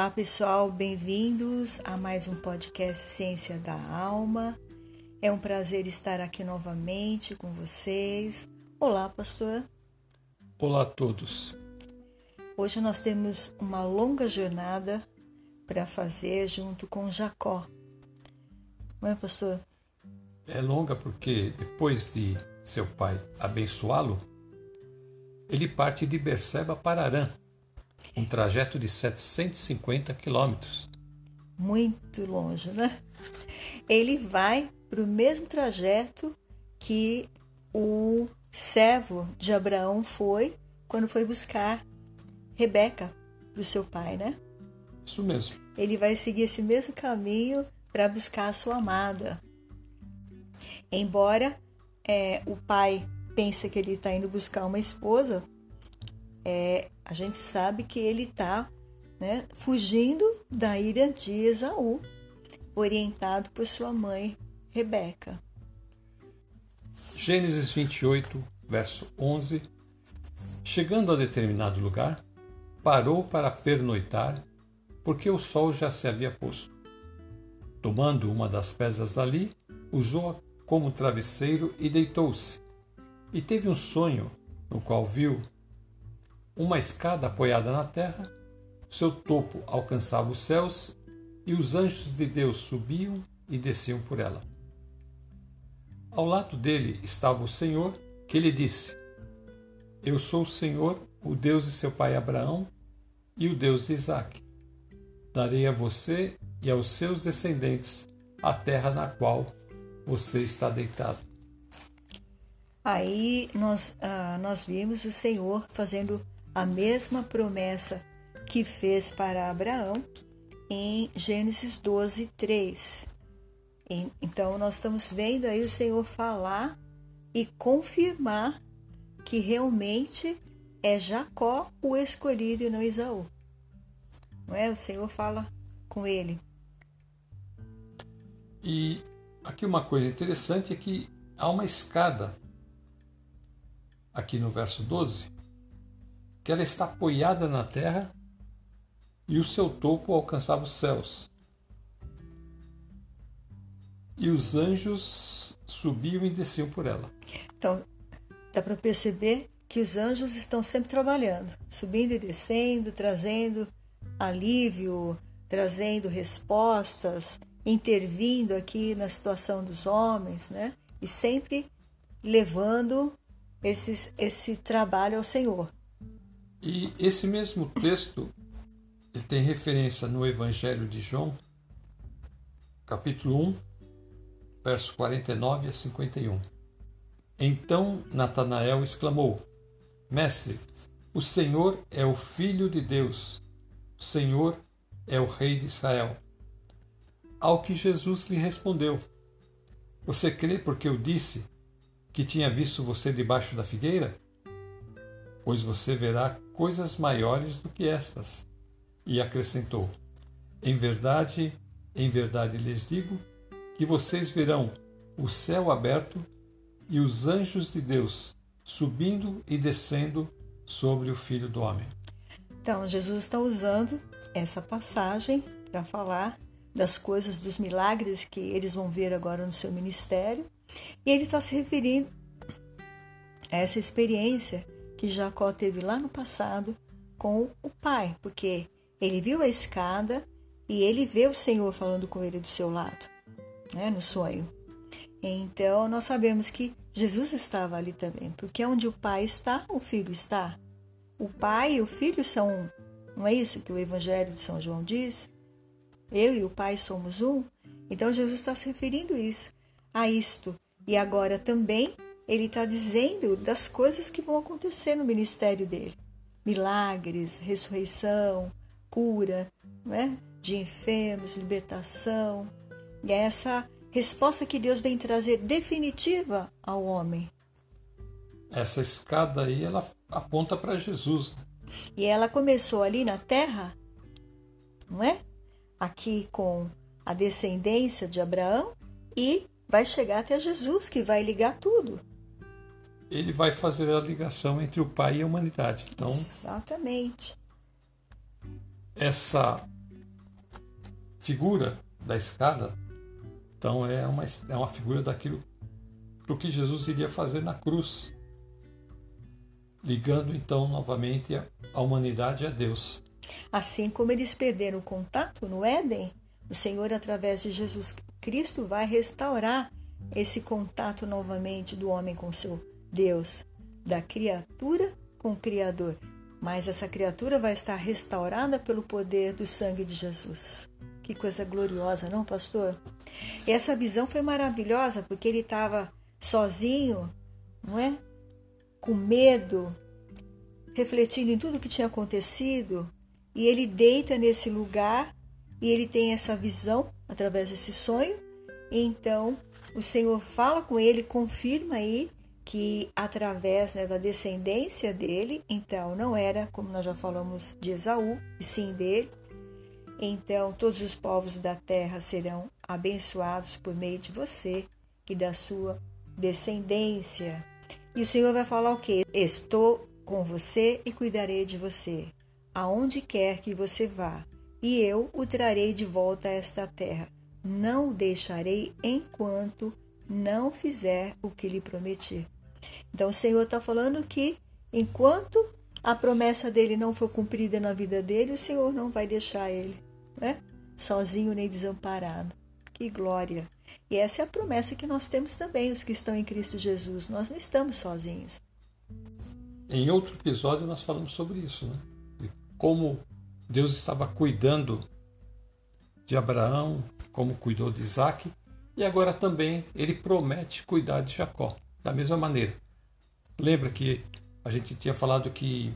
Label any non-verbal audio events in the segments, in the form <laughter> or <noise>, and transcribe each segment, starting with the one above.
Olá pessoal, bem-vindos a mais um podcast Ciência da Alma. É um prazer estar aqui novamente com vocês. Olá, pastor. Olá a todos. Hoje nós temos uma longa jornada para fazer junto com Jacó. Não é, pastor? É longa porque depois de seu pai abençoá-lo, ele parte de Berseba para Arã, um trajeto de 750 quilômetros. Muito longe, né? Ele vai para o mesmo trajeto que o servo de Abraão foi quando foi buscar Rebeca para o seu pai, né? Isso mesmo. Ele vai seguir esse mesmo caminho para buscar a sua amada. Embora é, o pai pense que ele está indo buscar uma esposa, é, a gente sabe que ele está né, fugindo da ira de Esaú, orientado por sua mãe Rebeca. Gênesis 28, verso 11. Chegando a determinado lugar, parou para pernoitar, porque o sol já se havia posto. Tomando uma das pedras dali, usou-a como travesseiro e deitou-se. E teve um sonho, no qual viu uma escada apoiada na terra, seu topo alcançava os céus e os anjos de Deus subiam e desciam por ela. Ao lado dele estava o Senhor, que lhe disse: Eu sou o Senhor, o Deus de seu pai Abraão e o Deus de Isaque. Darei a você e aos seus descendentes a terra na qual você está deitado. Aí nós, ah, nós vimos o Senhor fazendo a mesma promessa que fez para Abraão em Gênesis 12, 3. Então, nós estamos vendo aí o Senhor falar e confirmar que realmente é Jacó o escolhido e não Isaú. Não é? O Senhor fala com ele. E aqui uma coisa interessante é que há uma escada aqui no verso 12, que ela está apoiada na terra e o seu topo alcançava os céus e os anjos subiam e desciam por ela. Então, dá para perceber que os anjos estão sempre trabalhando, subindo e descendo, trazendo alívio, trazendo respostas, intervindo aqui na situação dos homens, né? E sempre levando esses, esse trabalho ao Senhor. E esse mesmo texto ele tem referência no Evangelho de João, capítulo 1, versos 49 a 51. Então Natanael exclamou: Mestre, o Senhor é o Filho de Deus, o Senhor é o Rei de Israel. Ao que Jesus lhe respondeu: Você crê porque eu disse que tinha visto você debaixo da figueira? Pois você verá coisas maiores do que estas. E acrescentou: Em verdade, em verdade lhes digo que vocês verão o céu aberto e os anjos de Deus subindo e descendo sobre o Filho do Homem. Então, Jesus está usando essa passagem para falar das coisas, dos milagres que eles vão ver agora no seu ministério. E ele está se referindo a essa experiência que Jacó teve lá no passado com o pai, porque ele viu a escada e ele vê o Senhor falando com ele do seu lado né, no sonho. Então, nós sabemos que Jesus estava ali também, porque onde o Pai está, o Filho está. O Pai e o Filho são. Não é isso que o Evangelho de São João diz? Eu e o Pai somos um. Então, Jesus está se referindo isso, a isto. E agora também ele está dizendo das coisas que vão acontecer no ministério dele: milagres, ressurreição, cura, né? de enfermos, libertação, e é essa resposta que Deus vem trazer definitiva ao homem. Essa escada aí, ela aponta para Jesus. Né? E ela começou ali na terra, não é? Aqui com a descendência de Abraão e vai chegar até Jesus, que vai ligar tudo. Ele vai fazer a ligação entre o Pai e a humanidade. Então, Exatamente. Essa figura da escada, então é uma, é uma figura daquilo do que Jesus iria fazer na cruz, ligando então novamente a humanidade a Deus. Assim como eles perderam o contato no Éden, o Senhor, através de Jesus Cristo, vai restaurar esse contato novamente do homem com seu Deus, da criatura com o Criador. Mas essa criatura vai estar restaurada pelo poder do sangue de Jesus. Que coisa gloriosa, não, pastor? E essa visão foi maravilhosa porque ele estava sozinho, não é? Com medo, refletindo em tudo o que tinha acontecido, e ele deita nesse lugar e ele tem essa visão através desse sonho. Então o Senhor fala com ele, confirma aí que através né, da descendência dele, então não era, como nós já falamos, de Esaú, e sim dele. Então todos os povos da terra serão abençoados por meio de você e da sua descendência. E o Senhor vai falar o quê? Estou com você e cuidarei de você, aonde quer que você vá, e eu o trarei de volta a esta terra. Não o deixarei enquanto não fizer o que lhe prometi. Então o Senhor está falando que enquanto a promessa dele não for cumprida na vida dele, o Senhor não vai deixar ele, né? Sozinho nem desamparado. Que glória! E essa é a promessa que nós temos também, os que estão em Cristo Jesus. Nós não estamos sozinhos. Em outro episódio nós falamos sobre isso, né? De como Deus estava cuidando de Abraão, como cuidou de Isaac, e agora também ele promete cuidar de Jacó, da mesma maneira. Lembra que a gente tinha falado que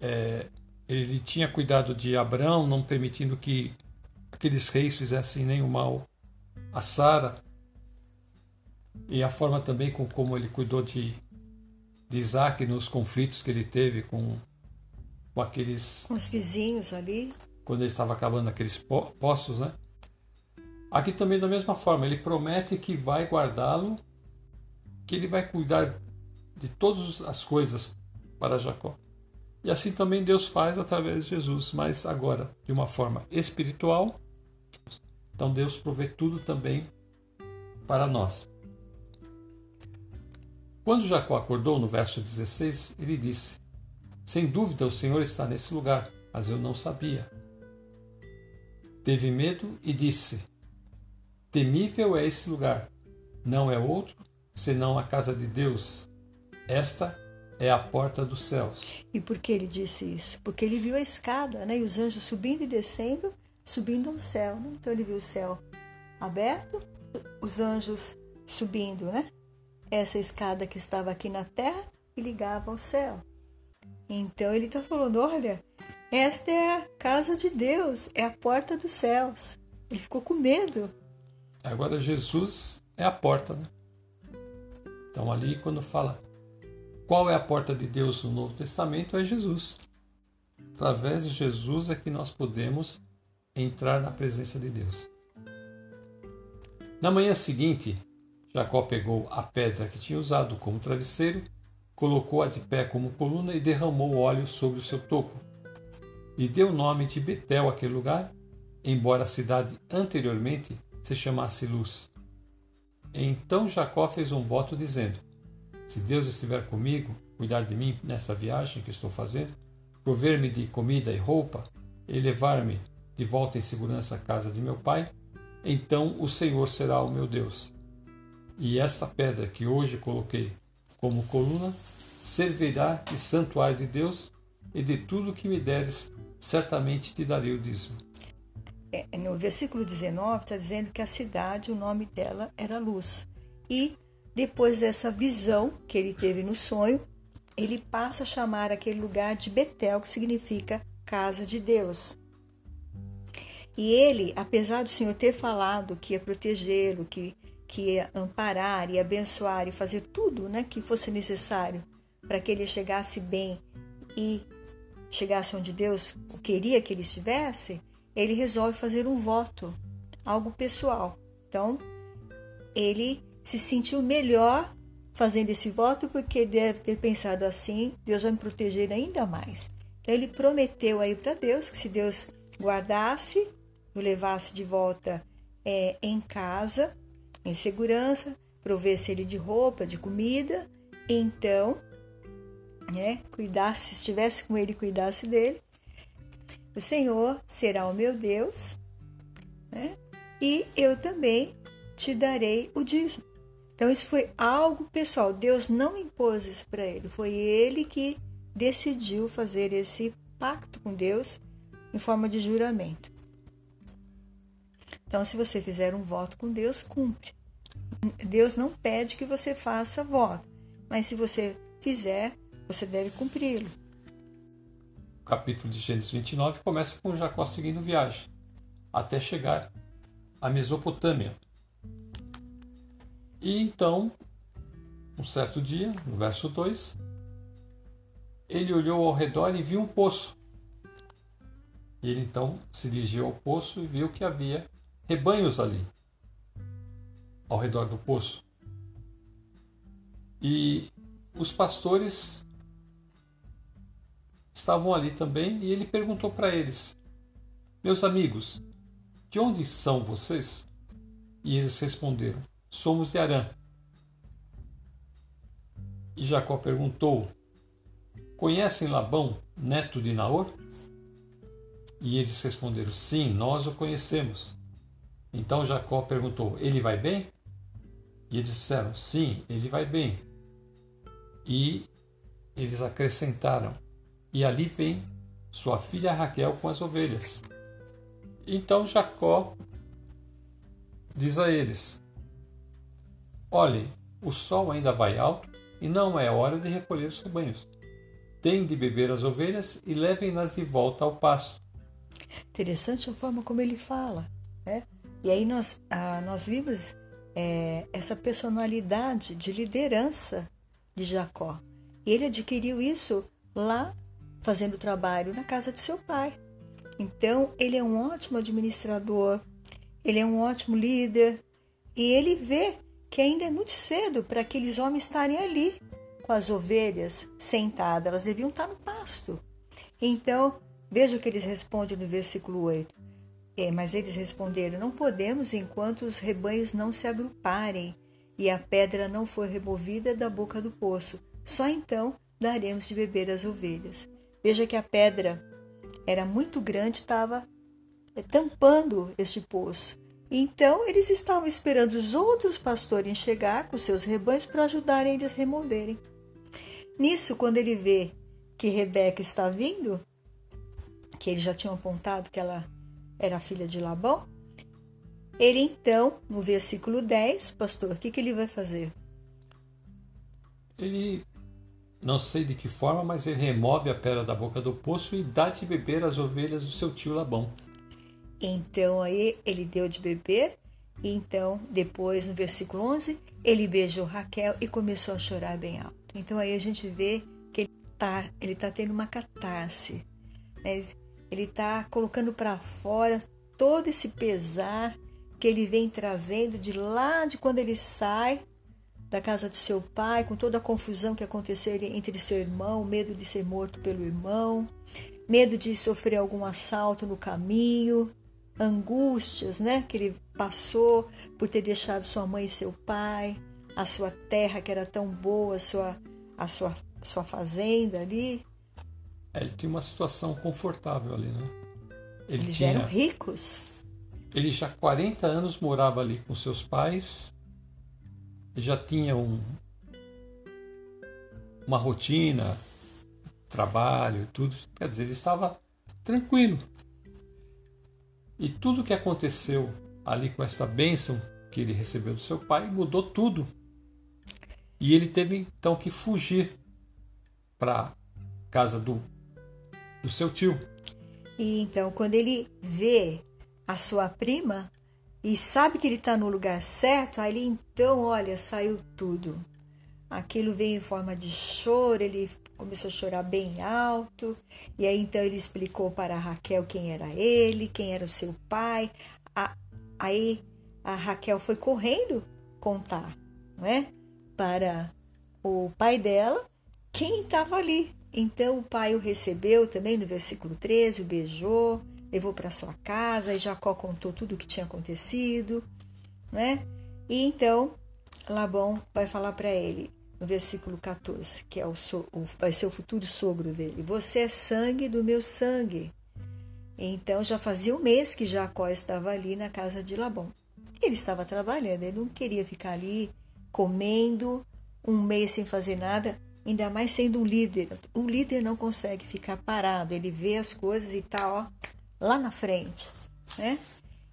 é, ele tinha cuidado de Abraão, não permitindo que aqueles reis fizessem nenhum mal a Sara, e a forma também com como ele cuidou de, de Isaac nos conflitos que ele teve com, com aqueles. Com os vizinhos ali. Quando ele estava acabando aqueles poços, né? Aqui também, da mesma forma, ele promete que vai guardá-lo, que ele vai cuidar de todas as coisas para Jacó. E assim também Deus faz através de Jesus, mas agora de uma forma espiritual. Então Deus provê tudo também para nós. Quando Jacó acordou, no verso 16, ele disse: Sem dúvida o Senhor está nesse lugar, mas eu não sabia. Teve medo e disse: Temível é esse lugar, não é outro senão a casa de Deus, esta é a porta dos céus. E por que ele disse isso? Porque ele viu a escada, né? E os anjos subindo e descendo, subindo ao céu. Né? Então ele viu o céu aberto, os anjos subindo, né? Essa escada que estava aqui na terra e ligava ao céu. Então ele está falando: olha, esta é a casa de Deus, é a porta dos céus. Ele ficou com medo. Agora Jesus é a porta, né? Então ali quando fala qual é a porta de Deus no Novo Testamento? É Jesus. Através de Jesus é que nós podemos entrar na presença de Deus. Na manhã seguinte, Jacó pegou a pedra que tinha usado como travesseiro, colocou-a de pé como coluna e derramou óleo sobre o seu topo. E deu o nome de Betel àquele lugar, embora a cidade anteriormente se chamasse Luz. Então Jacó fez um voto dizendo: se Deus estiver comigo, cuidar de mim nesta viagem que estou fazendo, prover-me de comida e roupa e levar-me de volta em segurança à casa de meu pai, então o Senhor será o meu Deus. E esta pedra que hoje coloquei como coluna servirá de santuário de Deus, e de tudo que me deres, certamente te darei o dízimo. É, no versículo 19 está dizendo que a cidade, o nome dela era Luz. E depois dessa visão que ele teve no sonho, ele passa a chamar aquele lugar de Betel, que significa casa de Deus. E ele, apesar do Senhor ter falado que ia protegê-lo, que, que ia amparar e abençoar e fazer tudo né, que fosse necessário para que ele chegasse bem e chegasse onde Deus queria que ele estivesse, ele resolve fazer um voto, algo pessoal. Então, ele se sentiu melhor fazendo esse voto porque deve ter pensado assim: Deus vai me proteger ainda mais. Então ele prometeu aí para Deus que se Deus guardasse o levasse de volta é, em casa, em segurança, provesse ele de roupa, de comida, então, né, cuidasse, estivesse com ele, cuidasse dele. O Senhor será o meu Deus, né, e eu também te darei o dízimo. Então, isso foi algo pessoal. Deus não impôs isso para ele, foi ele que decidiu fazer esse pacto com Deus em forma de juramento. Então, se você fizer um voto com Deus, cumpre. Deus não pede que você faça voto, mas se você fizer, você deve cumpri-lo. Capítulo de Gênesis 29 começa com Jacó seguindo viagem, até chegar à Mesopotâmia. E então, um certo dia, no verso 2, ele olhou ao redor e viu um poço. E ele então se dirigiu ao poço e viu que havia rebanhos ali, ao redor do poço. E os pastores estavam ali também e ele perguntou para eles: Meus amigos, de onde são vocês? E eles responderam: Somos de Arã. E Jacó perguntou: Conhecem Labão, neto de Naor? E eles responderam: Sim, nós o conhecemos. Então Jacó perguntou: Ele vai bem? E eles disseram: Sim, ele vai bem. E eles acrescentaram: E ali vem sua filha Raquel com as ovelhas. Então Jacó diz a eles: Olhem, o sol ainda vai alto e não é hora de recolher os rebanhos. Deem de beber as ovelhas e levem-nas de volta ao pasto. Interessante a forma como ele fala, né? E aí nós, ah, nós vimos é, essa personalidade de liderança de Jacó. Ele adquiriu isso lá fazendo trabalho na casa de seu pai. Então, ele é um ótimo administrador, ele é um ótimo líder, e ele vê que ainda é muito cedo para aqueles homens estarem ali com as ovelhas sentadas, elas deviam estar no pasto. Então, veja o que eles respondem no versículo 8. É, mas eles responderam: Não podemos enquanto os rebanhos não se agruparem e a pedra não for removida da boca do poço. Só então daremos de beber as ovelhas. Veja que a pedra era muito grande, estava é, tampando este poço. Então eles estavam esperando os outros pastores chegar com seus rebanhos para ajudarem eles a removerem. Nisso, quando ele vê que Rebeca está vindo, que eles já tinham apontado que ela era filha de Labão. Ele então, no versículo 10, pastor, o que, que ele vai fazer? Ele, não sei de que forma, mas ele remove a pedra da boca do poço e dá de beber as ovelhas do seu tio Labão. Então aí ele deu de beber, e então depois no versículo 11, ele beijou Raquel e começou a chorar bem alto. Então aí a gente vê que ele está ele tá tendo uma catarse. Né? Ele está colocando para fora todo esse pesar que ele vem trazendo de lá de quando ele sai da casa de seu pai, com toda a confusão que aconteceu entre seu irmão, medo de ser morto pelo irmão, medo de sofrer algum assalto no caminho, angústias, né, que ele passou por ter deixado sua mãe e seu pai, a sua terra que era tão boa, a sua a sua sua fazenda ali, é, ele tinha uma situação confortável ali, né? Ele Eles tinha, eram ricos. Ele já há 40 anos morava ali com seus pais, já tinha um, uma rotina, trabalho, tudo. Quer dizer, ele estava tranquilo. E tudo que aconteceu ali com esta bênção que ele recebeu do seu pai mudou tudo. E ele teve então que fugir para casa do do seu tio. E então, quando ele vê a sua prima e sabe que ele está no lugar certo, ele então, olha, saiu tudo. Aquilo veio em forma de choro, ele começou a chorar bem alto, e aí então ele explicou para Raquel quem era ele, quem era o seu pai. A, aí a Raquel foi correndo contar, não é? Para o pai dela quem estava ali. Então o pai o recebeu também no versículo 13, o beijou, levou para sua casa, e Jacó contou tudo o que tinha acontecido, né? E então Labão vai falar para ele, no versículo 14, que é o, so, o, vai ser o futuro sogro dele: Você é sangue do meu sangue. Então já fazia um mês que Jacó estava ali na casa de Labão. Ele estava trabalhando, ele não queria ficar ali comendo um mês sem fazer nada, ainda mais sendo um líder. O líder não consegue ficar parado, ele vê as coisas e tá ó, lá na frente, né?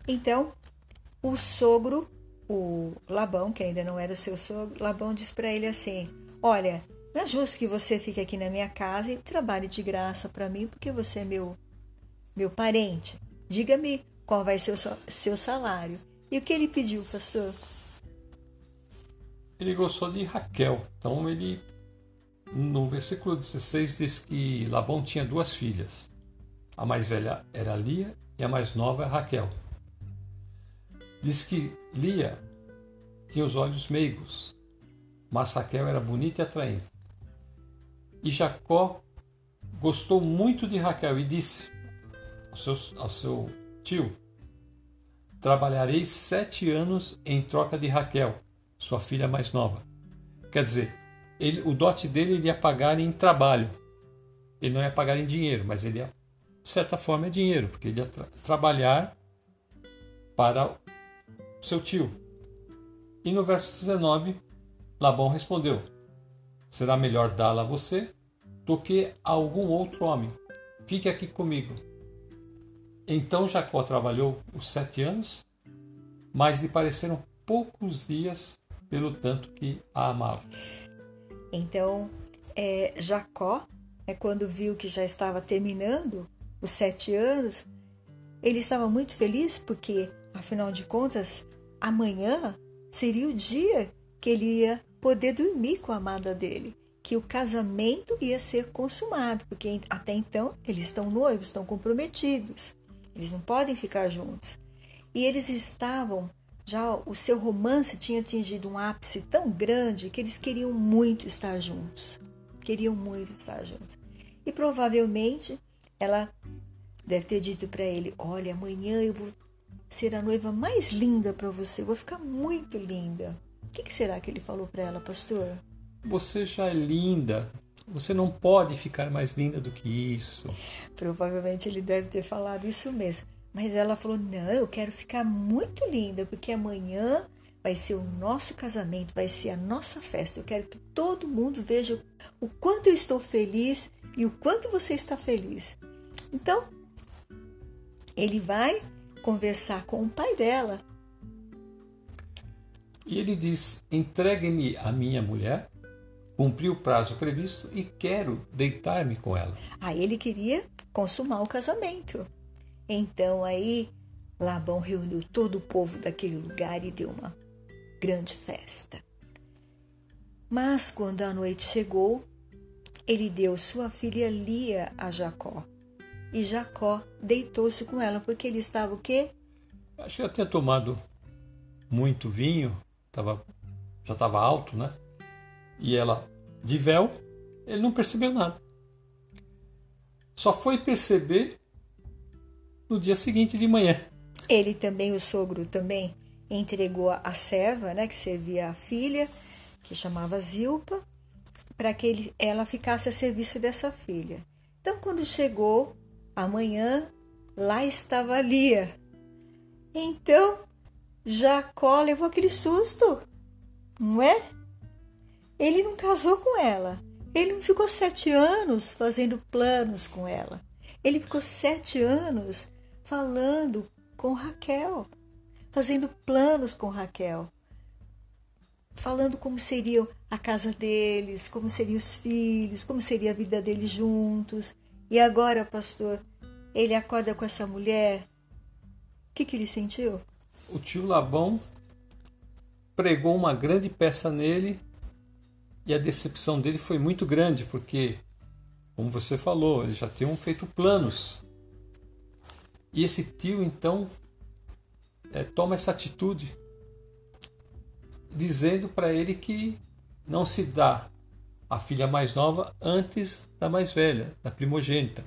Então, o sogro, o Labão, que ainda não era o seu sogro, Labão diz para ele assim: "Olha, não é justo que você fique aqui na minha casa e trabalhe de graça para mim, porque você é meu meu parente. Diga-me qual vai ser o seu salário." E o que ele pediu, pastor? Ele gostou de Raquel. Então ele no versículo 16 diz que Labão tinha duas filhas. A mais velha era Lia e a mais nova Raquel. Diz que Lia tinha os olhos meigos, mas Raquel era bonita e atraente. E Jacó gostou muito de Raquel e disse ao seu, ao seu tio: Trabalharei sete anos em troca de Raquel, sua filha mais nova. Quer dizer, ele, o dote dele ele ia pagar em trabalho. Ele não ia pagar em dinheiro, mas ele ia de certa forma, é dinheiro, porque ele ia tra trabalhar para seu tio. E no verso 19, Labão respondeu: Será melhor dá-la a você do que a algum outro homem. Fique aqui comigo. Então Jacó trabalhou os sete anos, mas lhe pareceram poucos dias pelo tanto que a amava. Então, é, Jacó, é quando viu que já estava terminando, os sete anos, ele estava muito feliz porque, afinal de contas, amanhã seria o dia que ele ia poder dormir com a amada dele, que o casamento ia ser consumado, porque até então eles estão noivos, estão comprometidos, eles não podem ficar juntos. E eles estavam, já o seu romance tinha atingido um ápice tão grande que eles queriam muito estar juntos, queriam muito estar juntos. E provavelmente ela deve ter dito para ele: Olha, amanhã eu vou ser a noiva mais linda para você, vou ficar muito linda. O que, que será que ele falou para ela, pastor? Você já é linda. Você não pode ficar mais linda do que isso. Provavelmente ele deve ter falado isso mesmo. Mas ela falou: Não, eu quero ficar muito linda, porque amanhã vai ser o nosso casamento, vai ser a nossa festa. Eu quero que todo mundo veja o quanto eu estou feliz e o quanto você está feliz. Então, ele vai conversar com o pai dela. E ele diz: entregue-me a minha mulher, cumpri o prazo previsto e quero deitar-me com ela. Aí ele queria consumar o casamento. Então aí Labão reuniu todo o povo daquele lugar e deu uma grande festa. Mas quando a noite chegou, ele deu sua filha Lia a Jacó. E Jacó deitou-se com ela, porque ele estava o quê? Acho que tinha tomado muito vinho, tava, já estava alto, né? E ela, de véu, ele não percebeu nada. Só foi perceber no dia seguinte de manhã. Ele também, o sogro também, entregou a serva, né, que servia a filha, que chamava Zilpa, para que ele, ela ficasse a serviço dessa filha. Então, quando chegou amanhã, lá estava Lia. Então, Jacó levou aquele susto, não é? Ele não casou com ela. Ele não ficou sete anos fazendo planos com ela. Ele ficou sete anos falando com Raquel, fazendo planos com Raquel falando como seria a casa deles, como seriam os filhos, como seria a vida deles juntos. E agora, pastor, ele acorda com essa mulher. O que, que ele sentiu? O tio Labão pregou uma grande peça nele e a decepção dele foi muito grande, porque, como você falou, eles já tinham feito planos. E esse tio, então, é, toma essa atitude dizendo para ele que não se dá a filha mais nova antes da mais velha, da primogênita.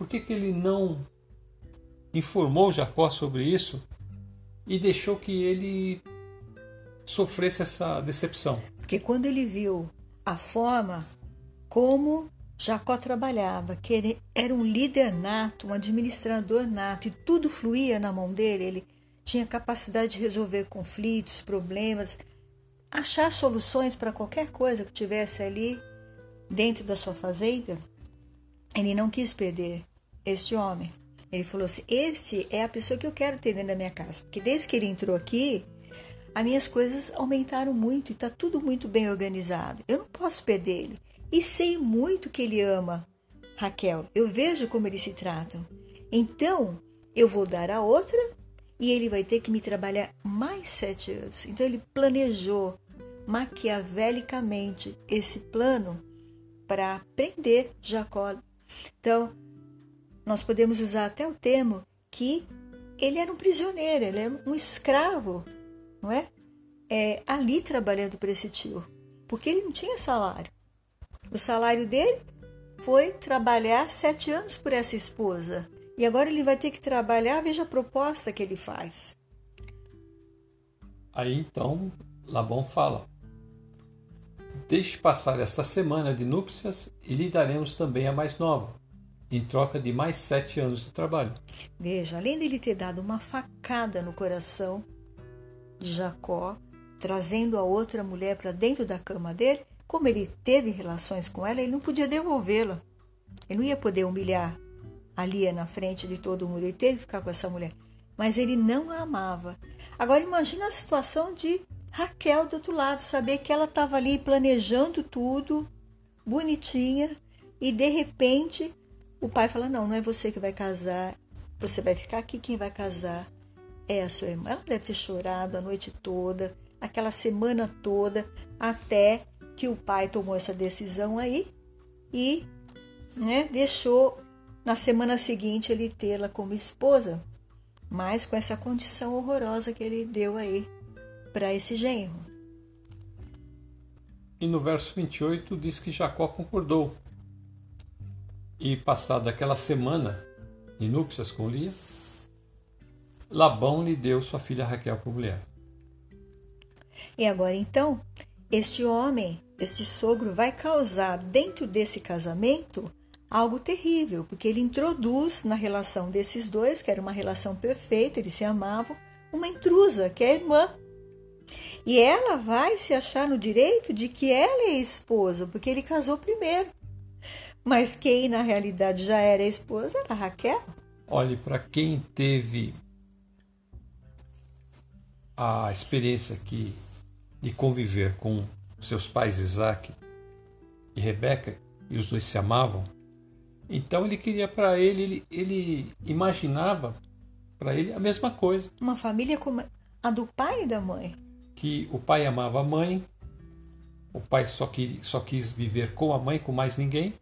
Por que, que ele não informou Jacó sobre isso e deixou que ele sofresse essa decepção. Porque quando ele viu a forma como Jacó trabalhava, que ele era um líder nato, um administrador nato, e tudo fluía na mão dele, ele tinha capacidade de resolver conflitos, problemas, achar soluções para qualquer coisa que tivesse ali dentro da sua fazenda. Ele não quis perder este homem. Ele falou assim: Este é a pessoa que eu quero ter dentro da minha casa. Porque desde que ele entrou aqui, as minhas coisas aumentaram muito e está tudo muito bem organizado. Eu não posso perder ele. E sei muito que ele ama Raquel. Eu vejo como eles se tratam. Então, eu vou dar a outra e ele vai ter que me trabalhar mais sete anos. Então, ele planejou maquiavelicamente esse plano para prender Jacó. Então, nós podemos usar até o termo que ele era um prisioneiro, ele era um escravo, não é? é ali trabalhando para esse tio, porque ele não tinha salário. O salário dele foi trabalhar sete anos por essa esposa. E agora ele vai ter que trabalhar, veja a proposta que ele faz. Aí então Labão fala: Deixe passar esta semana de núpcias e lhe daremos também a mais nova, em troca de mais sete anos de trabalho. Veja, além dele ter dado uma facada no coração de Jacó, trazendo a outra mulher para dentro da cama dele, como ele teve relações com ela, ele não podia devolvê-la. Ele não ia poder humilhar a Lia na frente de todo mundo. Ele teve que ficar com essa mulher. Mas ele não a amava. Agora imagina a situação de Raquel do outro lado, saber que ela estava ali planejando tudo, bonitinha, e de repente o pai fala: Não, não é você que vai casar, você vai ficar aqui, quem vai casar é a sua irmã. Ela deve ter chorado a noite toda, aquela semana toda, até que o pai tomou essa decisão aí e né, deixou na semana seguinte ele tê-la como esposa, mas com essa condição horrorosa que ele deu aí para esse genro. E no verso 28 diz que Jacó concordou. E passada aquela semana de núpcias com Lia, Labão lhe deu sua filha Raquel por mulher. E agora então, este homem este sogro vai causar dentro desse casamento algo terrível, porque ele introduz na relação desses dois, que era uma relação perfeita, eles se amavam, uma intrusa, que é a irmã. E ela vai se achar no direito de que ela é esposa, porque ele casou primeiro. Mas quem na realidade já era a esposa era a Raquel. Olhe, para quem teve a experiência aqui de conviver com seus pais Isaac e Rebeca, e os dois se amavam, então ele queria para ele, ele, ele imaginava para ele a mesma coisa. Uma família como a do pai e da mãe. Que o pai amava a mãe, o pai só, quis, só quis viver com a mãe, com mais ninguém,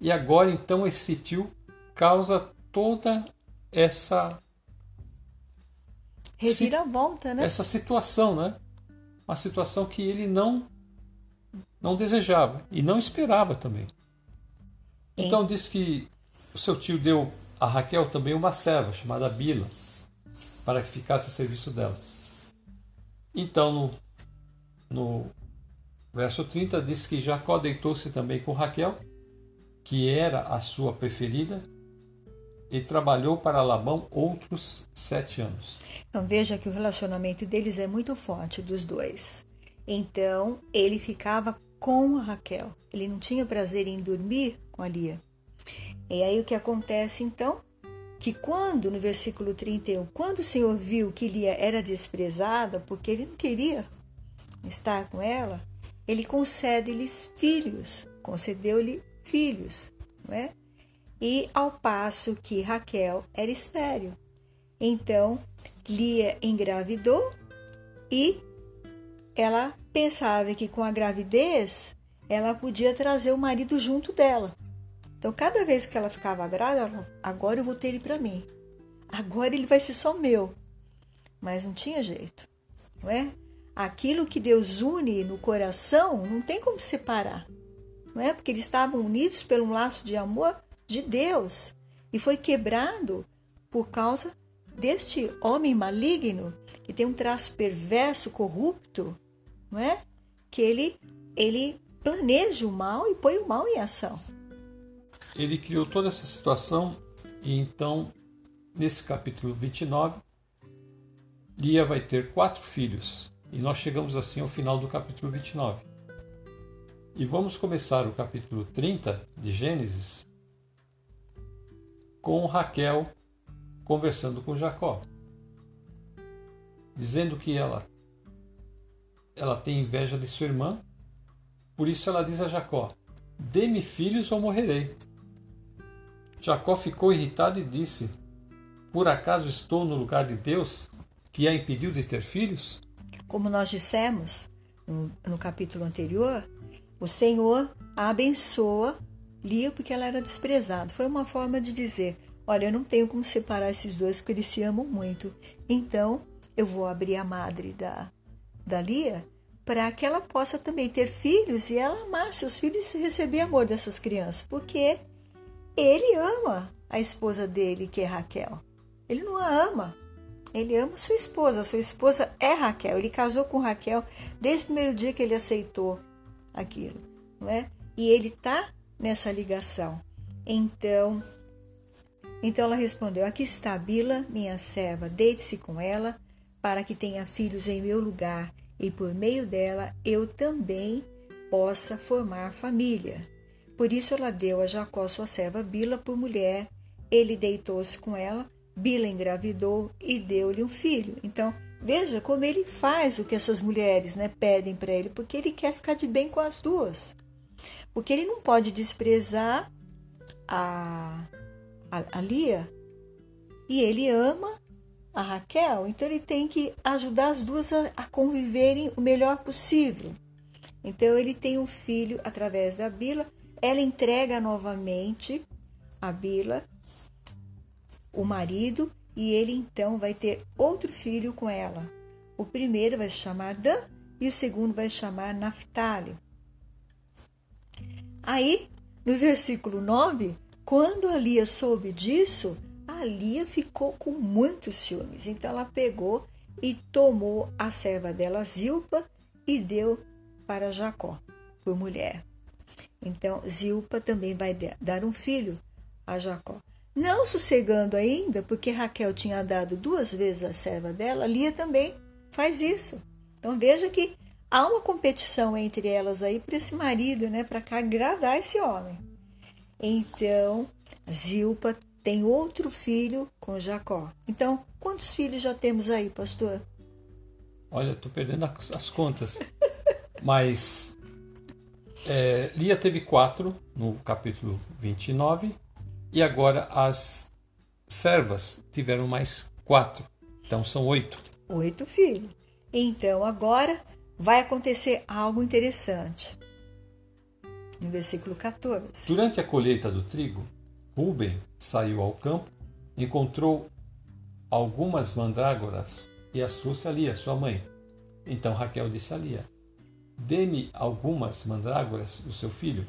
e agora então esse tio causa toda essa reviravolta, né? Essa situação, né? Uma situação que ele não não desejava e não esperava também. Então diz que o seu tio deu a Raquel também uma serva chamada Bila para que ficasse a serviço dela. Então no, no verso 30 diz que Jacó deitou-se também com Raquel, que era a sua preferida, e trabalhou para Labão outros sete anos. Então veja que o relacionamento deles é muito forte dos dois. Então ele ficava com a Raquel. Ele não tinha prazer em dormir com a Lia. E aí o que acontece então? Que quando, no versículo 31, quando o Senhor viu que Lia era desprezada, porque ele não queria estar com ela, ele concede-lhes filhos, concedeu-lhe filhos, não é? E ao passo que Raquel era estéril. Então, Lia engravidou e ela pensava que com a gravidez ela podia trazer o marido junto dela. Então, cada vez que ela ficava grávida, ela, agora eu vou ter ele para mim. Agora ele vai ser só meu. Mas não tinha jeito, não é? Aquilo que Deus une no coração não tem como separar, não é? Porque eles estavam unidos pelo um laço de amor de Deus e foi quebrado por causa deste homem maligno que tem um traço perverso, corrupto, não é? Que ele ele planeja o mal e põe o mal em ação. Ele criou toda essa situação e então nesse capítulo 29 Lia vai ter quatro filhos e nós chegamos assim ao final do capítulo 29. E vamos começar o capítulo 30 de Gênesis com Raquel conversando com Jacó, dizendo que ela ela tem inveja de sua irmã, por isso ela diz a Jacó: Dê-me filhos ou morrerei. Jacó ficou irritado e disse: Por acaso estou no lugar de Deus, que a impediu de ter filhos? Como nós dissemos no, no capítulo anterior, o Senhor a abençoa Lia porque ela era desprezada. Foi uma forma de dizer: Olha, eu não tenho como separar esses dois porque eles se amam muito. Então, eu vou abrir a madre da, da Lia para que ela possa também ter filhos e ela amar seus filhos e receber amor dessas crianças, porque ele ama a esposa dele, que é Raquel. Ele não a ama. Ele ama sua esposa. Sua esposa é Raquel. Ele casou com Raquel desde o primeiro dia que ele aceitou aquilo, não é? E ele está nessa ligação. Então, então ela respondeu: Aqui está Bila, minha serva, deite-se com ela, para que tenha filhos em meu lugar, e por meio dela eu também possa formar família. Por isso ela deu a Jacó sua serva Bila por mulher. Ele deitou-se com ela, Bila engravidou e deu-lhe um filho. Então, veja como ele faz o que essas mulheres né, pedem para ele, porque ele quer ficar de bem com as duas. Porque ele não pode desprezar a a, a Lia e ele ama a Raquel, então ele tem que ajudar as duas a, a conviverem o melhor possível. Então ele tem um filho através da Bila, ela entrega novamente a Bila, o marido, e ele então vai ter outro filho com ela. O primeiro vai se chamar Dan e o segundo vai se chamar Naphtali. Aí, no versículo 9, quando a Lia soube disso, a Lia ficou com muitos ciúmes. Então ela pegou e tomou a serva dela, Zilpa, e deu para Jacó por mulher. Então Zilpa também vai dar um filho a Jacó. Não sossegando ainda, porque Raquel tinha dado duas vezes a serva dela, Lia também faz isso. Então veja que há uma competição entre elas aí para esse marido, né, para agradar esse homem. Então, Zilpa tem outro filho com Jacó. Então, quantos filhos já temos aí, pastor? Olha, estou perdendo as contas. <laughs> Mas é, Lia teve quatro no capítulo 29 e agora as servas tiveram mais quatro. Então são oito. Oito filhos. Então agora vai acontecer algo interessante no versículo 14. Durante a colheita do trigo, Ruben saiu ao campo, encontrou algumas mandrágoras e as trouxe a Lia, sua mãe. Então Raquel disse a Lia: Dê-me algumas mandrágoras do seu filho.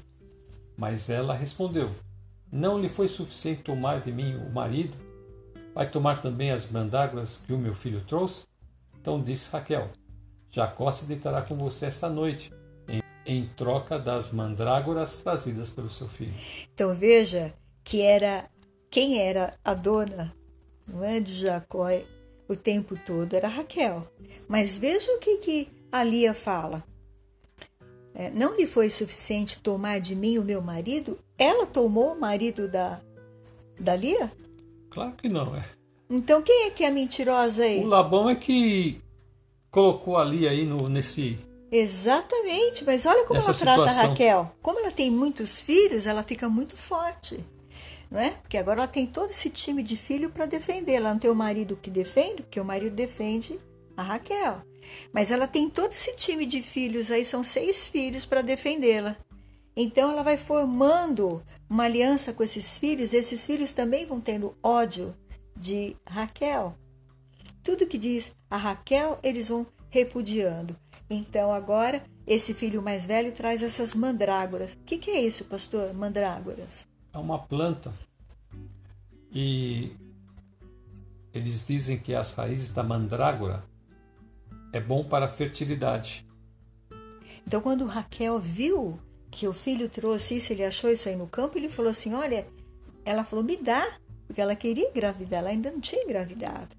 Mas ela respondeu: Não lhe foi suficiente tomar de mim o marido? Vai tomar também as mandrágoras que o meu filho trouxe? Então disse Raquel: Jacó se deitará com você esta noite, em troca das mandrágoras trazidas pelo seu filho. Então veja que era quem era a dona não é, de Jacó o tempo todo era Raquel. Mas veja o que, que a Lia fala. É, não lhe foi suficiente tomar de mim o meu marido? Ela tomou o marido da, da Lia? Claro que não, é. Então quem é que é mentirosa aí? O Labão é que colocou a Lia aí no, nesse Exatamente, mas olha como ela trata a Raquel. Como ela tem muitos filhos, ela fica muito forte. Não é? Porque agora ela tem todo esse time de filho para defender. Ela não tem o marido que defende, porque o marido defende a Raquel. Mas ela tem todo esse time de filhos aí, são seis filhos para defendê-la. Então ela vai formando uma aliança com esses filhos, esses filhos também vão tendo ódio de Raquel. Tudo que diz a Raquel, eles vão repudiando. Então agora esse filho mais velho traz essas mandrágoras. O que, que é isso, pastor? Mandrágoras? É uma planta. E Eles dizem que as raízes da mandrágora é bom para a fertilidade. Então, quando Raquel viu que o filho trouxe isso, ele achou isso aí no campo, ele falou assim: Olha, ela falou, me dá, porque ela queria engravidar, ela ainda não tinha engravidado.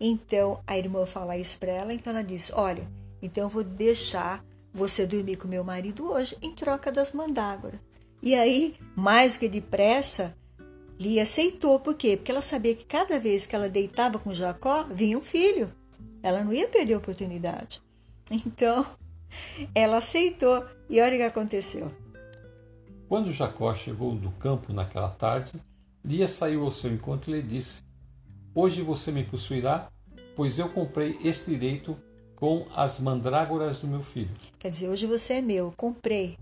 Então a irmã fala isso para ela, então ela diz: Olha, então eu vou deixar você dormir com meu marido hoje em troca das mandágoras. E aí, mais que depressa, Lia aceitou, por quê? Porque ela sabia que cada vez que ela deitava com Jacó, vinha um filho. Ela não ia perder a oportunidade. Então, <laughs> ela aceitou. E olha o que aconteceu. Quando Jacó chegou do campo naquela tarde, Lia saiu ao seu encontro e lhe disse: Hoje você me possuirá, pois eu comprei este direito com as mandrágoras do meu filho. Quer dizer, hoje você é meu, comprei,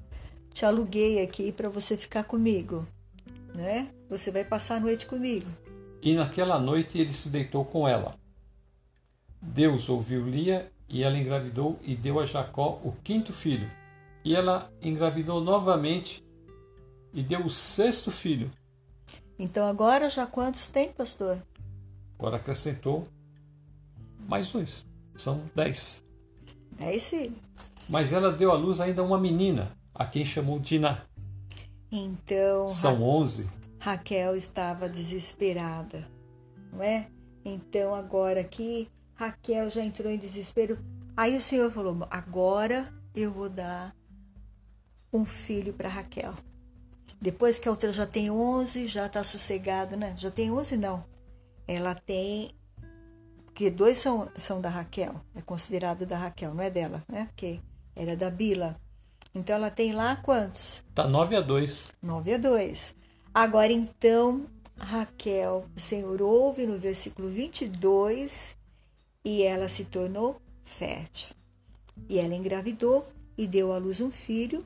te aluguei aqui para você ficar comigo né? Você vai passar a noite comigo. E naquela noite ele se deitou com ela. Deus ouviu Lia e ela engravidou e deu a Jacó o quinto filho. E ela engravidou novamente e deu o sexto filho. Então agora já quantos tem, pastor? Agora acrescentou mais dois. São dez. Dez filhos. Mas ela deu à luz ainda uma menina, a quem chamou Diná. Então. São onze. Raquel estava desesperada, não é? Então agora aqui Raquel já entrou em desespero. Aí o Senhor falou: agora eu vou dar um filho para Raquel. Depois que a outra já tem 11, já está sossegada, né? Já tem 11 não. Ela tem porque dois são, são da Raquel, é considerado da Raquel, não é dela, né? Porque era da Bila. Então ela tem lá quantos? Tá 9 a 2. 9 a 2. Agora então, Raquel, o Senhor ouve no versículo 22 e ela se tornou fértil. E ela engravidou e deu à luz um filho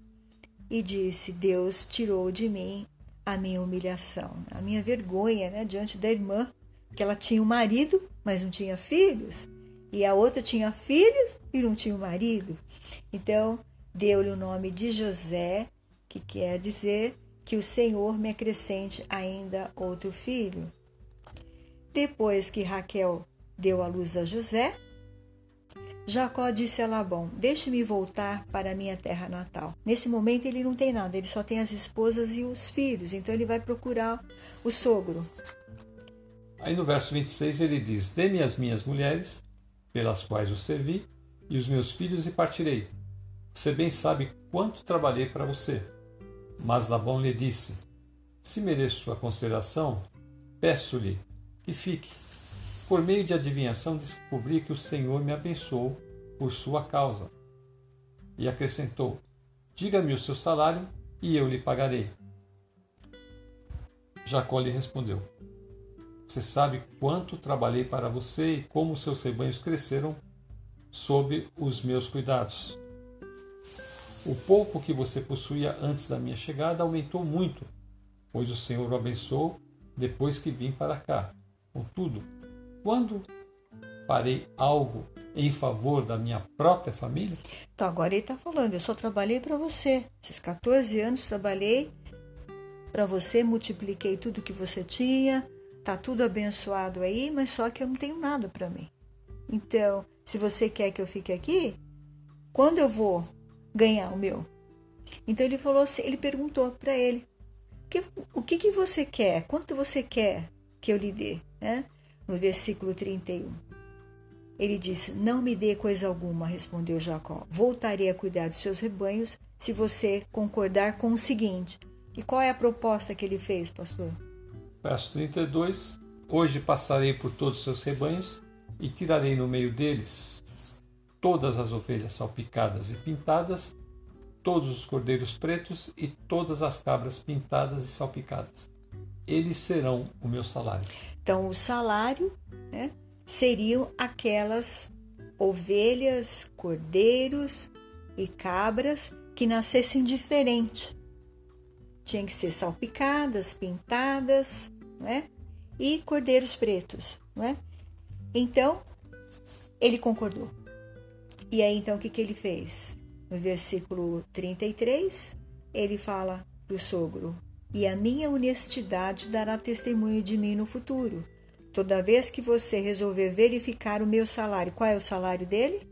e disse: Deus tirou de mim a minha humilhação, a minha vergonha né, diante da irmã, que ela tinha um marido, mas não tinha filhos, e a outra tinha filhos e não tinha um marido. Então, Deu-lhe o nome de José, que quer dizer que o Senhor me acrescente ainda outro filho. Depois que Raquel deu à luz a José, Jacó disse a Labão: Deixe-me voltar para a minha terra natal. Nesse momento ele não tem nada, ele só tem as esposas e os filhos, então ele vai procurar o sogro. Aí no verso 26 ele diz: Dê-me as minhas mulheres, pelas quais o servi, e os meus filhos, e partirei. Você bem sabe quanto trabalhei para você. Mas Labão lhe disse: Se mereço sua consideração, peço-lhe que fique. Por meio de adivinhação descobri que o Senhor me abençoou por sua causa. E acrescentou: Diga-me o seu salário e eu lhe pagarei. Jacó lhe respondeu: Você sabe quanto trabalhei para você e como seus rebanhos cresceram sob os meus cuidados. O pouco que você possuía antes da minha chegada aumentou muito, pois o Senhor o abençoou depois que vim para cá. Contudo, quando farei algo em favor da minha própria família? Então, agora ele está falando: eu só trabalhei para você. Esses 14 anos trabalhei para você, multipliquei tudo que você tinha, tá tudo abençoado aí, mas só que eu não tenho nada para mim. Então, se você quer que eu fique aqui, quando eu vou ganhar o meu. Então ele falou assim, ele perguntou para ele, que, o que, que você quer? Quanto você quer que eu lhe dê? Né? No versículo 31. Ele disse: Não me dê coisa alguma, respondeu Jacó. Voltarei a cuidar dos seus rebanhos se você concordar com o seguinte. E qual é a proposta que ele fez, pastor? Verso 32: Hoje passarei por todos os seus rebanhos e tirarei no meio deles todas as ovelhas salpicadas e pintadas, todos os cordeiros pretos e todas as cabras pintadas e salpicadas. Eles serão o meu salário. Então, o salário né, seriam aquelas ovelhas, cordeiros e cabras que nascessem diferente. Tinham que ser salpicadas, pintadas, né? E cordeiros pretos, né? Então, ele concordou. E aí então o que, que ele fez? No versículo 33, ele fala para o sogro: E a minha honestidade dará testemunho de mim no futuro, Toda vez que você resolver verificar o meu salário, qual é o salário dele?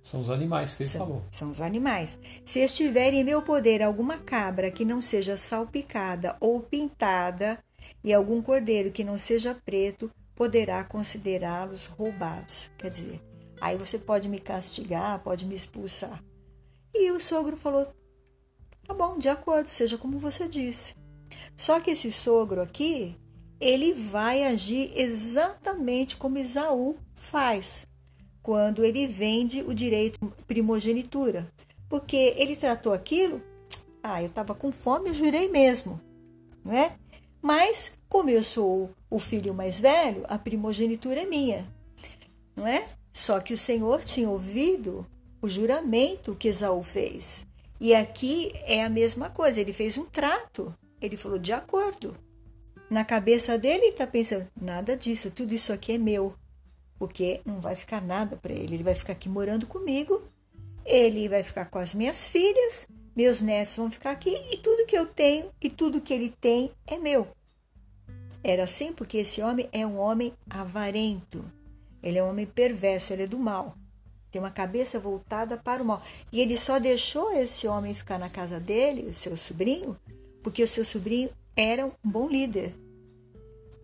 São os animais que ele são, falou. São os animais. Se estiver em meu poder alguma cabra que não seja salpicada ou pintada, e algum cordeiro que não seja preto, poderá considerá-los roubados. Quer dizer, aí você pode me castigar, pode me expulsar. E o sogro falou: tá bom, de acordo, seja como você disse. Só que esse sogro aqui, ele vai agir exatamente como Isaú faz quando ele vende o direito de primogenitura. Porque ele tratou aquilo, ah, eu estava com fome, eu jurei mesmo, não é? Mas, como eu sou o filho mais velho, a primogenitura é minha, não é? Só que o Senhor tinha ouvido o juramento que Esaú fez. E aqui é a mesma coisa, ele fez um trato. Ele falou de acordo. Na cabeça dele, ele está pensando: nada disso, tudo isso aqui é meu. Porque não vai ficar nada para ele. Ele vai ficar aqui morando comigo, ele vai ficar com as minhas filhas, meus netos vão ficar aqui e tudo que eu tenho e tudo que ele tem é meu. Era assim porque esse homem é um homem avarento. Ele é um homem perverso, ele é do mal. Tem uma cabeça voltada para o mal. E ele só deixou esse homem ficar na casa dele, o seu sobrinho, porque o seu sobrinho era um bom líder.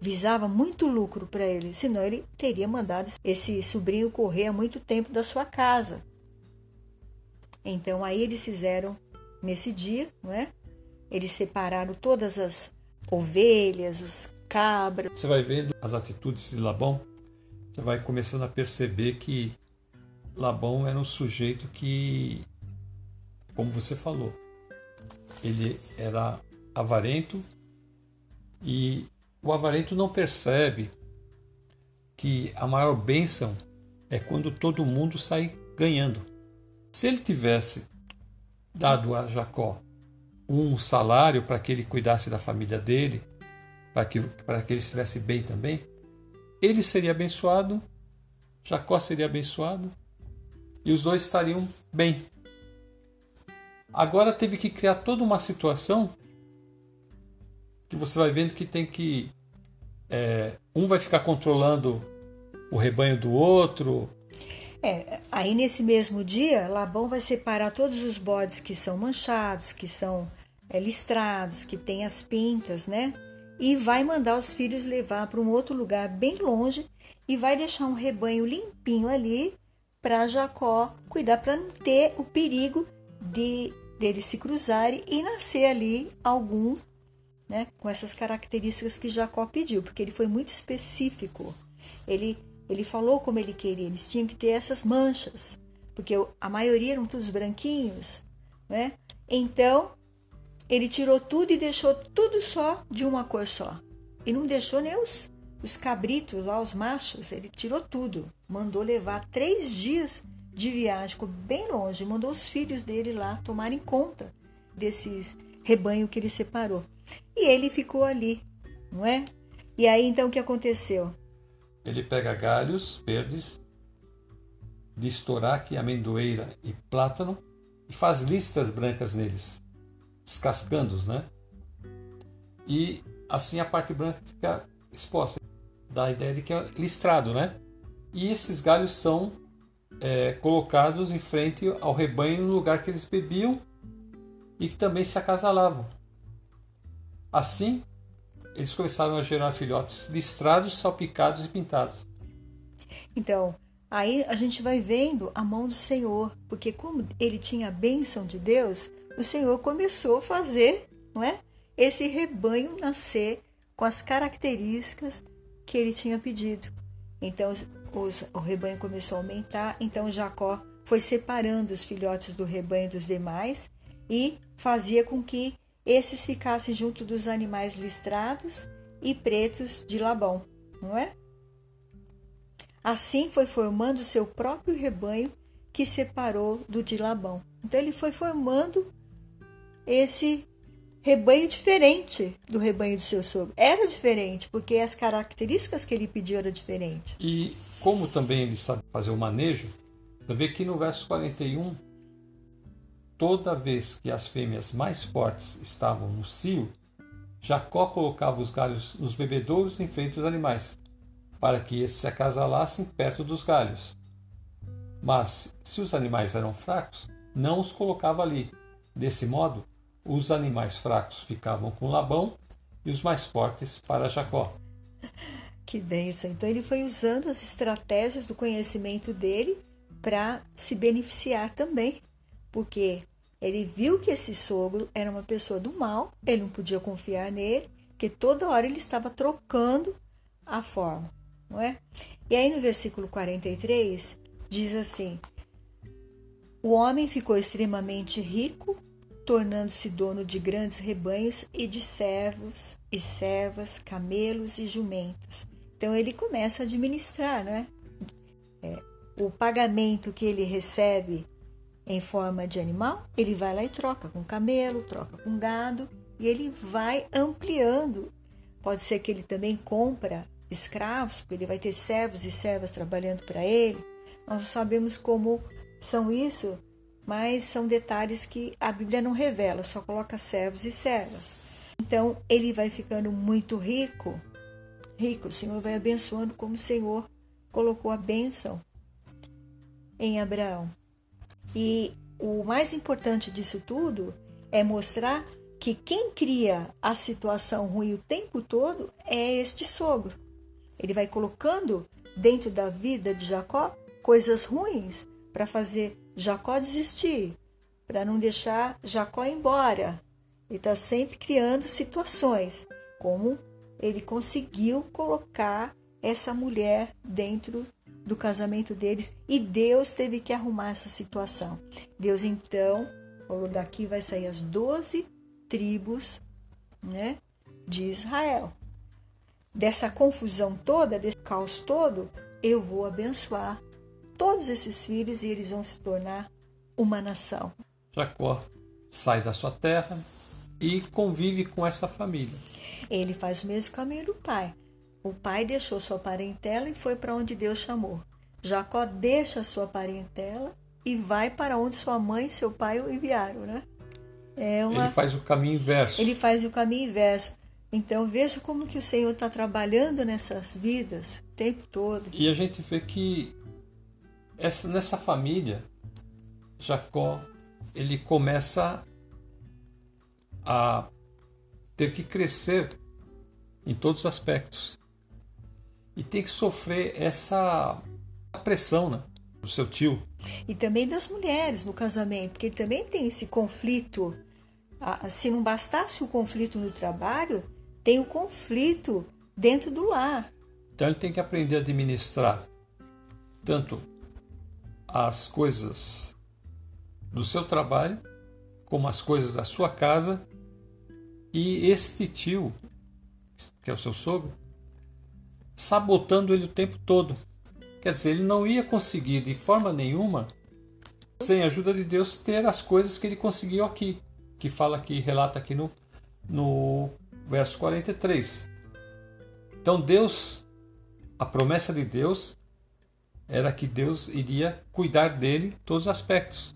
Visava muito lucro para ele, senão ele teria mandado esse sobrinho correr há muito tempo da sua casa. Então aí eles fizeram nesse dia, não é? Eles separaram todas as ovelhas, os cabras. Você vai vendo as atitudes de Labão, você vai começando a perceber que Labão era um sujeito que, como você falou, ele era avarento e o avarento não percebe que a maior bênção é quando todo mundo sai ganhando. Se ele tivesse dado a Jacó um salário para que ele cuidasse da família dele, para que, para que ele estivesse bem também, ele seria abençoado, Jacó seria abençoado e os dois estariam bem. Agora teve que criar toda uma situação que você vai vendo que tem que. É, um vai ficar controlando o rebanho do outro. É, aí nesse mesmo dia, Labão vai separar todos os bodes que são manchados, que são é, listrados, que têm as pintas, né? E vai mandar os filhos levar para um outro lugar bem longe e vai deixar um rebanho limpinho ali para Jacó cuidar para não ter o perigo de deles se cruzarem e nascer ali algum, né, com essas características que Jacó pediu, porque ele foi muito específico. Ele ele falou como ele queria, eles tinham que ter essas manchas, porque a maioria eram todos branquinhos, né? Então, ele tirou tudo e deixou tudo só de uma cor só. E não deixou nem os, os cabritos lá, os machos, ele tirou tudo. Mandou levar três dias de viagem, ficou bem longe, mandou os filhos dele lá tomarem conta desses rebanho que ele separou. E ele ficou ali, não é? E aí então o que aconteceu? Ele pega galhos verdes de estoraque, amendoeira e plátano e faz listas brancas neles, descascando-os, né? E assim a parte branca fica exposta. Dá a ideia de que é listrado, né? E esses galhos são é, colocados em frente ao rebanho no lugar que eles bebiam e que também se acasalavam. Assim, eles começaram a gerar filhotes listrados, salpicados e pintados. Então, aí a gente vai vendo a mão do Senhor, porque como ele tinha a bênção de Deus, o Senhor começou a fazer, não é? Esse rebanho nascer com as características que ele tinha pedido. Então, os, o rebanho começou a aumentar, então Jacó foi separando os filhotes do rebanho dos demais e fazia com que esses ficassem junto dos animais listrados e pretos de Labão, não é? Assim foi formando seu próprio rebanho que separou do de Labão. Então ele foi formando esse rebanho diferente do rebanho do seu sogro. Era diferente, porque as características que ele pediu eram diferentes. E como também ele sabe fazer o manejo, você vê que no verso 41 toda vez que as fêmeas mais fortes estavam no cio, Jacó colocava os galhos nos bebedouros em frente animais, para que esses se acasalassem perto dos galhos. Mas, se os animais eram fracos, não os colocava ali. Desse modo, os animais fracos ficavam com Labão e os mais fortes para Jacó. <laughs> Que bênção! Então ele foi usando as estratégias do conhecimento dele para se beneficiar também, porque ele viu que esse sogro era uma pessoa do mal, ele não podia confiar nele, porque toda hora ele estava trocando a forma, não é? E aí no versículo 43 diz assim: O homem ficou extremamente rico, tornando-se dono de grandes rebanhos e de servos e servas, camelos e jumentos. Então ele começa a administrar, né? É, o pagamento que ele recebe em forma de animal, ele vai lá e troca com camelo, troca com gado e ele vai ampliando. Pode ser que ele também compra escravos, porque ele vai ter servos e servas trabalhando para ele. Nós não sabemos como são isso, mas são detalhes que a Bíblia não revela, só coloca servos e servas. Então ele vai ficando muito rico, rico, o Senhor vai abençoando como o Senhor colocou a bênção em Abraão. E o mais importante disso tudo é mostrar que quem cria a situação ruim o tempo todo é este sogro. Ele vai colocando dentro da vida de Jacó coisas ruins para fazer Jacó desistir, para não deixar Jacó embora. Ele está sempre criando situações, como ele conseguiu colocar essa mulher dentro do casamento deles e Deus teve que arrumar essa situação. Deus então falou: daqui vai sair as doze tribos né, de Israel. Dessa confusão toda, desse caos todo, eu vou abençoar todos esses filhos e eles vão se tornar uma nação. Jacó sai da sua terra e convive com essa família. Ele faz o mesmo caminho do pai. O pai deixou sua parentela e foi para onde Deus chamou. Jacó deixa sua parentela e vai para onde sua mãe e seu pai o enviaram, né? É uma... Ele faz o caminho inverso. Ele faz o caminho inverso. Então veja como que o Senhor está trabalhando nessas vidas o tempo todo. E a gente vê que essa, nessa família, Jacó ele começa a ter que crescer em todos os aspectos e tem que sofrer essa pressão né, do seu tio. E também das mulheres no casamento, porque ele também tem esse conflito. Se não bastasse o conflito no trabalho, tem o conflito dentro do lar. Então ele tem que aprender a administrar tanto as coisas do seu trabalho como as coisas da sua casa e este tio, que é o seu sogro, sabotando ele o tempo todo. Quer dizer, ele não ia conseguir de forma nenhuma, sem a ajuda de Deus, ter as coisas que ele conseguiu aqui, que fala aqui, relata aqui no, no verso 43. Então Deus, a promessa de Deus era que Deus iria cuidar dele em todos os aspectos.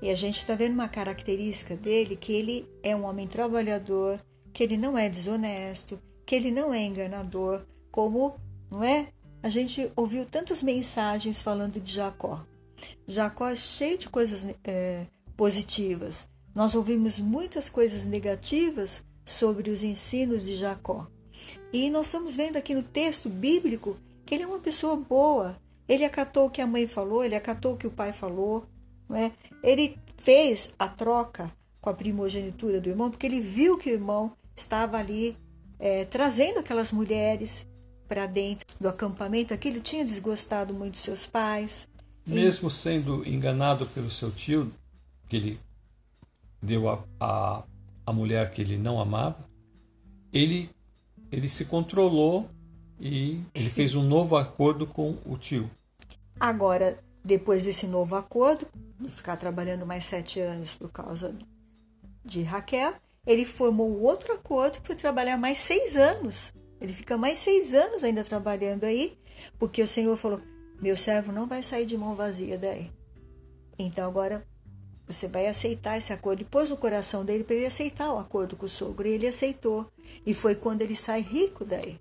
E a gente está vendo uma característica dele que ele é um homem trabalhador, que ele não é desonesto, que ele não é enganador, como não é? A gente ouviu tantas mensagens falando de Jacó. Jacó é cheio de coisas é, positivas. Nós ouvimos muitas coisas negativas sobre os ensinos de Jacó. E nós estamos vendo aqui no texto bíblico que ele é uma pessoa boa. Ele acatou o que a mãe falou, ele acatou o que o pai falou. Não é? Ele fez a troca com a primogenitura do irmão, porque ele viu que o irmão estava ali é, trazendo aquelas mulheres para dentro do acampamento, aquilo tinha desgostado muito seus pais. Mesmo e... sendo enganado pelo seu tio, que ele deu a, a, a mulher que ele não amava, ele, ele se controlou e ele fez um novo acordo com o tio. Agora, depois desse novo acordo, de ficar trabalhando mais sete anos por causa de Raquel, ele formou outro acordo que foi trabalhar mais seis anos ele fica mais seis anos ainda trabalhando aí, porque o Senhor falou: meu servo não vai sair de mão vazia daí. Então agora você vai aceitar esse acordo. E pôs no coração dele para ele aceitar o acordo com o sogro. E ele aceitou. E foi quando ele sai rico daí.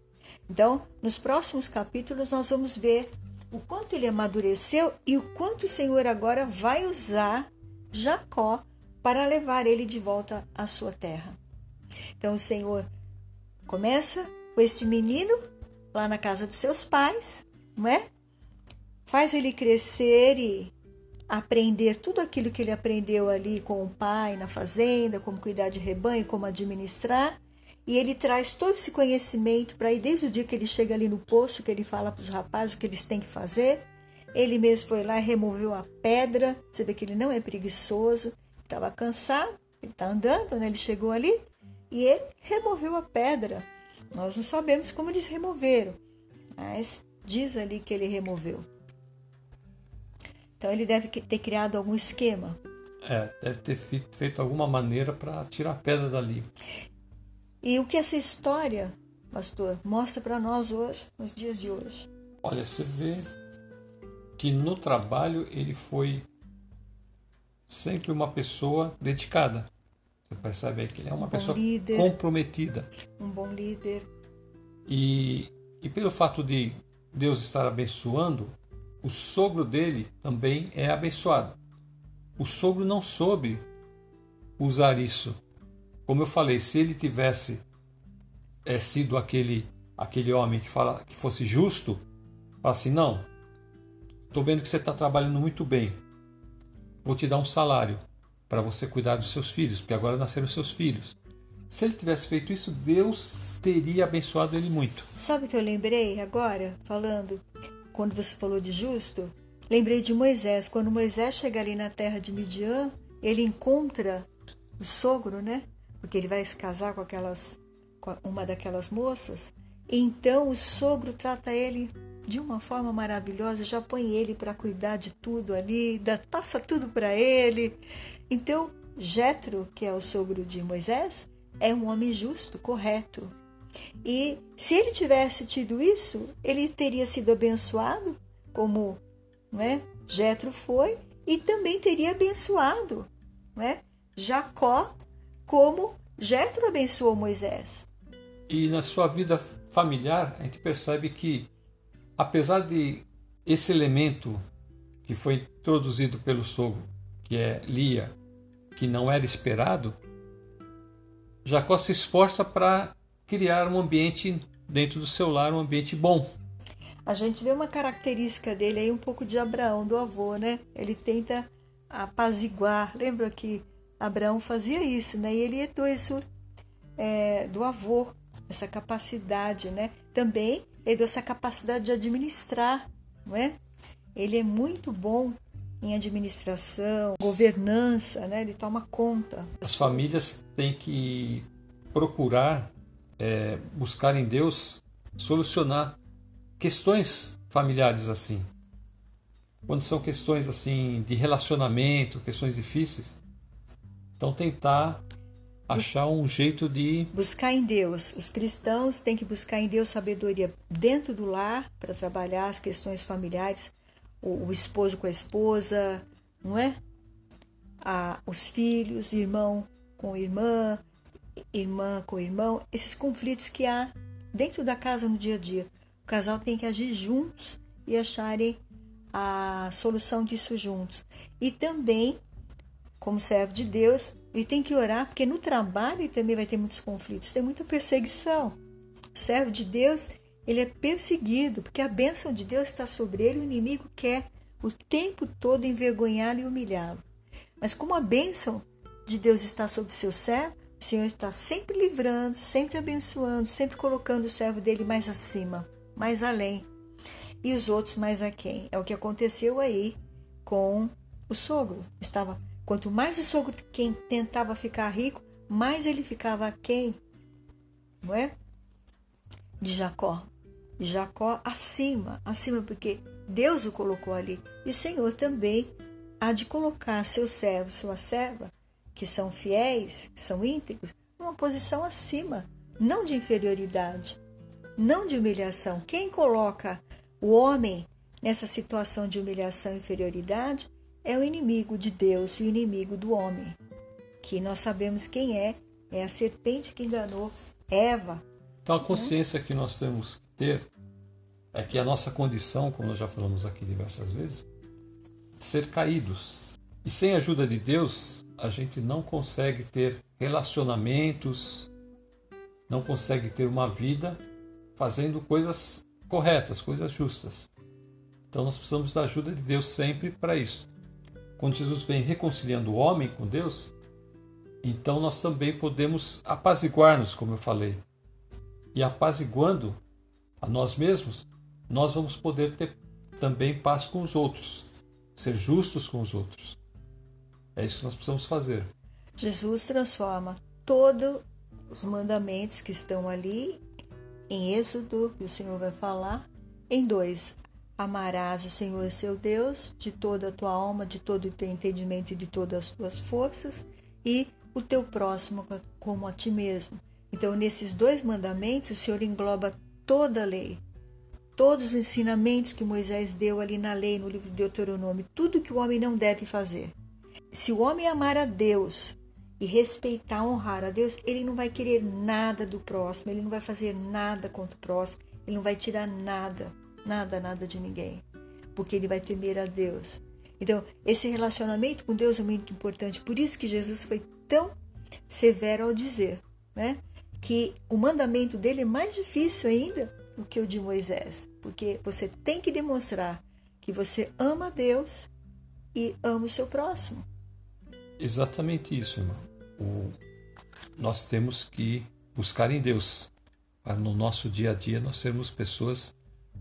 Então, nos próximos capítulos, nós vamos ver o quanto ele amadureceu e o quanto o Senhor agora vai usar Jacó para levar ele de volta à sua terra. Então, o Senhor começa com este menino lá na casa dos seus pais, não é? Faz ele crescer e aprender tudo aquilo que ele aprendeu ali com o pai na fazenda, como cuidar de rebanho, como administrar. E ele traz todo esse conhecimento para aí, desde o dia que ele chega ali no poço, que ele fala para os rapazes o que eles têm que fazer. Ele mesmo foi lá e removeu a pedra. Você vê que ele não é preguiçoso, estava cansado, ele está andando, né? ele chegou ali e ele removeu a pedra. Nós não sabemos como eles removeram, mas diz ali que ele removeu. Então ele deve ter criado algum esquema. É, deve ter feito alguma maneira para tirar a pedra dali. E o que essa história, pastor, mostra para nós hoje, nos dias de hoje? Olha, você vê que no trabalho ele foi sempre uma pessoa dedicada. Você percebe aí que ele é uma um pessoa líder, comprometida. Um bom líder. E, e pelo fato de Deus estar abençoando, o sogro dele também é abençoado. O sogro não soube usar isso. Como eu falei, se ele tivesse é, sido aquele aquele homem que fala que fosse justo, fala assim, não, estou vendo que você está trabalhando muito bem, vou te dar um salário para você cuidar dos seus filhos, porque agora nasceram seus filhos. Se ele tivesse feito isso, Deus teria abençoado ele muito. Sabe o que eu lembrei agora, falando? quando você falou de justo, lembrei de Moisés. Quando Moisés chega ali na terra de Midian, ele encontra o sogro, né? Porque ele vai se casar com aquelas com uma daquelas moças. Então o sogro trata ele de uma forma maravilhosa, já põe ele para cuidar de tudo ali, dá, passa tudo para ele. Então, Jetro, que é o sogro de Moisés, é um homem justo, correto. E se ele tivesse tido isso, ele teria sido abençoado, como né, Jetro foi, e também teria abençoado né, Jacó, como Jetro abençoou Moisés. E na sua vida familiar, a gente percebe que, apesar de esse elemento que foi introduzido pelo sogro, que é Lia, que não era esperado, Jacó se esforça para criar um ambiente dentro do seu lar, um ambiente bom. A gente vê uma característica dele aí um pouco de Abraão, do avô, né? Ele tenta apaziguar. Lembra que Abraão fazia isso, né? E ele herdou isso é, do avô, essa capacidade, né? Também herdou essa capacidade de administrar, não é? Ele é muito bom em administração, governança, né? Ele toma conta. As famílias têm que procurar é, buscar em Deus solucionar questões familiares assim. Quando são questões assim de relacionamento, questões difíceis, então tentar achar um jeito de buscar em Deus. Os cristãos têm que buscar em Deus sabedoria dentro do lar para trabalhar as questões familiares, o, o esposo com a esposa, não é? Ah, os filhos, irmão com irmã, irmã com irmão, esses conflitos que há dentro da casa no dia a dia. O casal tem que agir juntos e acharem a solução disso juntos. E também, como servo de Deus, ele tem que orar, porque no trabalho ele também vai ter muitos conflitos, tem muita perseguição. O servo de Deus, ele é perseguido, porque a bênção de Deus está sobre ele, o inimigo quer o tempo todo envergonhá-lo e humilhá-lo. Mas como a bênção de Deus está sobre o seu servo, o Senhor está sempre livrando, sempre abençoando, sempre colocando o servo dele mais acima, mais além. E os outros mais aquém. É o que aconteceu aí com o sogro. Estava Quanto mais o sogro quem tentava ficar rico, mais ele ficava aquém, não é? De Jacó. Jacó acima, acima, porque Deus o colocou ali. E o Senhor também há de colocar seu servo, sua serva, que são fiéis, são íntegros, numa posição acima, não de inferioridade, não de humilhação. Quem coloca o homem nessa situação de humilhação e inferioridade é o inimigo de Deus o inimigo do homem, que nós sabemos quem é, é a serpente que enganou Eva. Então a consciência que nós temos ter é que a nossa condição, como nós já falamos aqui diversas vezes, ser caídos. E sem a ajuda de Deus, a gente não consegue ter relacionamentos, não consegue ter uma vida fazendo coisas corretas, coisas justas. Então nós precisamos da ajuda de Deus sempre para isso. Quando Jesus vem reconciliando o homem com Deus, então nós também podemos apaziguar-nos, como eu falei. E apaziguando a nós mesmos, nós vamos poder ter também paz com os outros, ser justos com os outros. É isso que nós precisamos fazer. Jesus transforma todos os mandamentos que estão ali em Êxodo, que o Senhor vai falar, em dois. Amarás o Senhor seu Deus de toda a tua alma, de todo o teu entendimento e de todas as tuas forças, e o teu próximo como a ti mesmo. Então, nesses dois mandamentos, o Senhor engloba toda a lei, todos os ensinamentos que Moisés deu ali na lei, no livro de Deuteronômio, tudo que o homem não deve fazer. Se o homem amar a Deus e respeitar, honrar a Deus, ele não vai querer nada do próximo, ele não vai fazer nada contra o próximo, ele não vai tirar nada, nada, nada de ninguém, porque ele vai temer a Deus. Então, esse relacionamento com Deus é muito importante, por isso que Jesus foi tão severo ao dizer, né? Que o mandamento dele é mais difícil ainda do que o de Moisés, porque você tem que demonstrar que você ama Deus e ama o seu próximo. Exatamente isso, irmão. O, nós temos que buscar em Deus para no nosso dia a dia nós sermos pessoas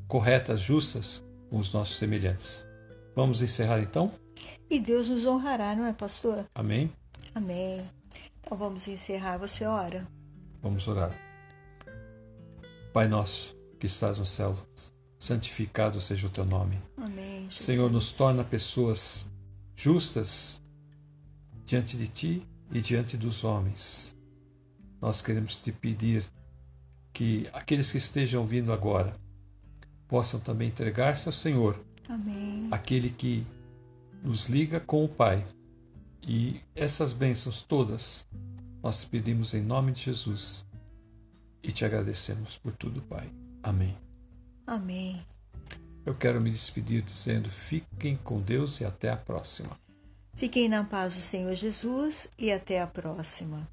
corretas, justas com os nossos semelhantes. Vamos encerrar então? E Deus nos honrará, não é, pastor? Amém. Amém. Então vamos encerrar. Você ora. Vamos orar. Pai nosso, que estás no céu, santificado seja o teu nome. Amém. Jesus. Senhor, nos torna pessoas justas diante de ti e diante dos homens. Nós queremos te pedir que aqueles que estejam vindo agora possam também entregar-se ao Senhor. Amém. Aquele que nos liga com o Pai. E essas bênçãos todas nós te pedimos em nome de Jesus e te agradecemos por tudo, Pai. Amém. Amém. Eu quero me despedir dizendo: fiquem com Deus e até a próxima. Fiquem na paz do Senhor Jesus e até a próxima.